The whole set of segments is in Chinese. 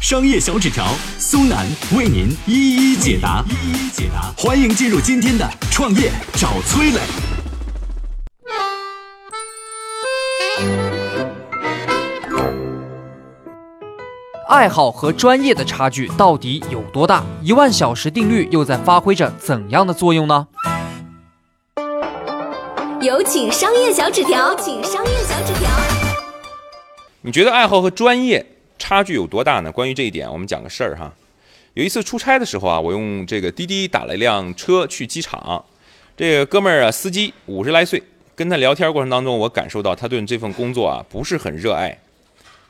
商业小纸条苏南为您一一解答，一一解答。欢迎进入今天的创业找崔磊。爱好和专业的差距到底有多大？一万小时定律又在发挥着怎样的作用呢？有请商业小纸条，请商业小纸条。你觉得爱好和专业差距有多大呢？关于这一点，我们讲个事儿哈。有一次出差的时候啊，我用这个滴滴打了一辆车去机场。这个哥们儿啊，司机五十来岁，跟他聊天过程当中，我感受到他对这份工作啊不是很热爱。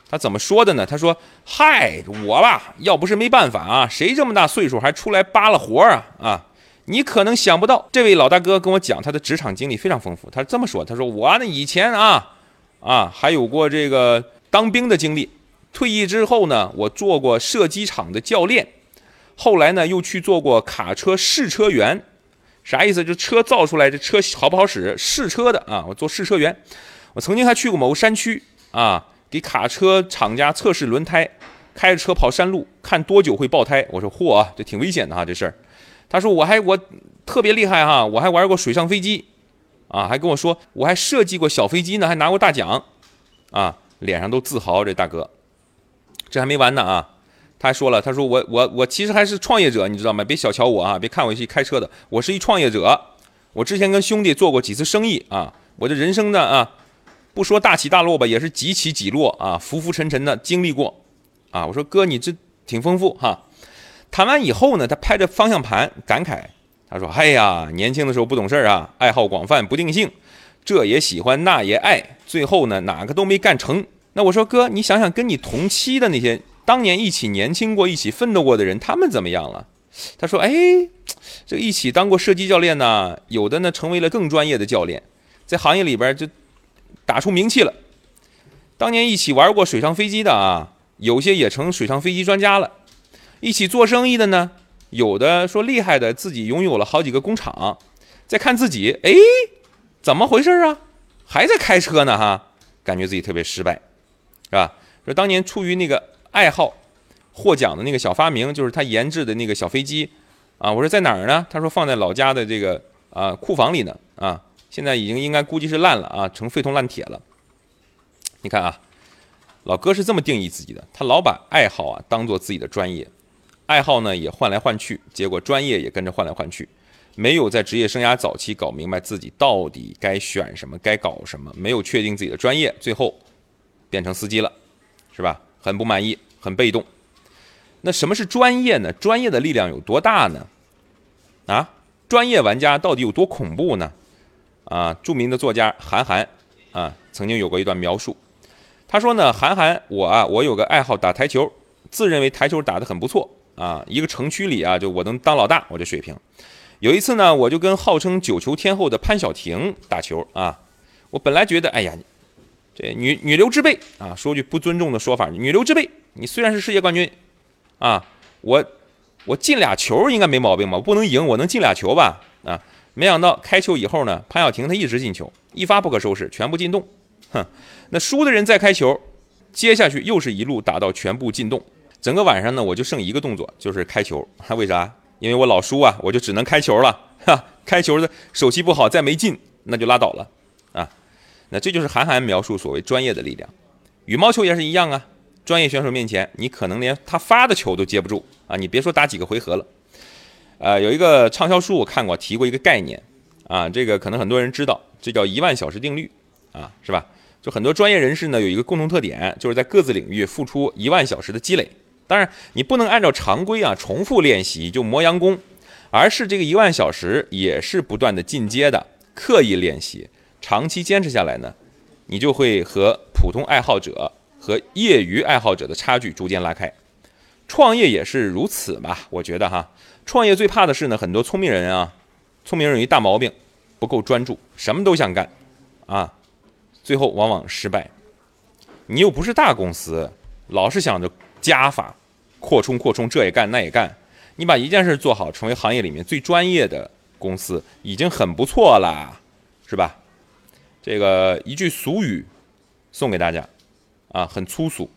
他怎么说的呢？他说：“嗨，我吧，要不是没办法啊，谁这么大岁数还出来扒拉活儿啊啊！”你可能想不到，这位老大哥跟我讲他的职场经历非常丰富。他是这么说：“他说我呢以前啊啊还有过这个当兵的经历，退役之后呢，我做过射击场的教练，后来呢又去做过卡车试车员，啥意思？就车造出来这车好不好使，试车的啊，我做试车员。我曾经还去过某个山区啊，给卡车厂家测试轮胎，开着车跑山路，看多久会爆胎。我说嚯啊，这挺危险的哈，这事儿。”他说：“我还我特别厉害哈，我还玩过水上飞机，啊，还跟我说我还设计过小飞机呢，还拿过大奖，啊，脸上都自豪。这大哥，这还没完呢啊！他还说了，他说我我我其实还是创业者，你知道吗？别小瞧我啊，别看我是一开车的，我是一创业者。我之前跟兄弟做过几次生意啊，我的人生呢啊，不说大起大落吧，也是几起几落啊，浮浮沉沉的经历过，啊，我说哥，你这挺丰富哈。”谈完以后呢，他拍着方向盘感慨：“他说，哎呀，年轻的时候不懂事儿啊，爱好广泛不定性，这也喜欢那也爱，最后呢哪个都没干成。那我说哥，你想想跟你同期的那些当年一起年轻过、一起奋斗过的人，他们怎么样了？”他说：“哎，这一起当过射击教练呢，有的呢成为了更专业的教练，在行业里边就打出名气了。当年一起玩过水上飞机的啊，有些也成水上飞机专家了。”一起做生意的呢，有的说厉害的，自己拥有了好几个工厂，再看自己，哎，怎么回事啊？还在开车呢哈，感觉自己特别失败，是吧？说当年出于那个爱好，获奖的那个小发明，就是他研制的那个小飞机，啊，我说在哪儿呢？他说放在老家的这个啊库房里呢，啊，现在已经应该估计是烂了啊，成废铜烂铁了。你看啊，老哥是这么定义自己的，他老把爱好啊当做自己的专业。爱好呢也换来换去，结果专业也跟着换来换去，没有在职业生涯早期搞明白自己到底该选什么，该搞什么，没有确定自己的专业，最后变成司机了，是吧？很不满意，很被动。那什么是专业呢？专业的力量有多大呢？啊，专业玩家到底有多恐怖呢？啊，著名的作家韩寒啊，曾经有过一段描述，他说呢，韩寒，我啊，我有个爱好打台球，自认为台球打得很不错。啊，一个城区里啊，就我能当老大，我这水平。有一次呢，我就跟号称九球天后的潘晓婷打球啊。我本来觉得，哎呀，这女女流之辈啊，说句不尊重的说法，女流之辈，你虽然是世界冠军啊，我我进俩球应该没毛病吧？我不能赢，我能进俩球吧？啊，没想到开球以后呢，潘晓婷她一直进球，一发不可收拾，全部进洞。哼，那输的人再开球，接下去又是一路打到全部进洞。整个晚上呢，我就剩一个动作，就是开球。为啥？因为我老输啊，我就只能开球了。哈，开球的手气不好，再没进，那就拉倒了啊。那这就是韩寒描述所谓专业的力量。羽毛球也是一样啊，专业选手面前，你可能连他发的球都接不住啊。你别说打几个回合了。呃，有一个畅销书我看过，提过一个概念啊，这个可能很多人知道，这叫一万小时定律啊，是吧？就很多专业人士呢，有一个共同特点，就是在各自领域付出一万小时的积累。当然，你不能按照常规啊重复练习就磨洋工，而是这个一万小时也是不断的进阶的，刻意练习，长期坚持下来呢，你就会和普通爱好者和业余爱好者的差距逐渐拉开。创业也是如此吧？我觉得哈，创业最怕的是呢，很多聪明人啊，聪明人有一大毛病，不够专注，什么都想干，啊，最后往往失败。你又不是大公司，老是想着加法、扩充、扩充，这也干那也干。你把一件事做好，成为行业里面最专业的公司，已经很不错啦，是吧？这个一句俗语送给大家，啊，很粗俗，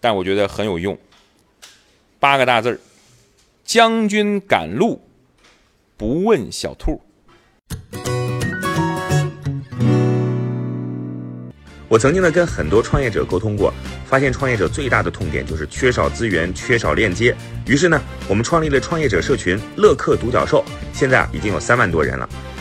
但我觉得很有用。八个大字儿：将军赶路，不问小兔。我曾经呢跟很多创业者沟通过，发现创业者最大的痛点就是缺少资源、缺少链接。于是呢，我们创立了创业者社群“乐客独角兽”，现在啊已经有三万多人了。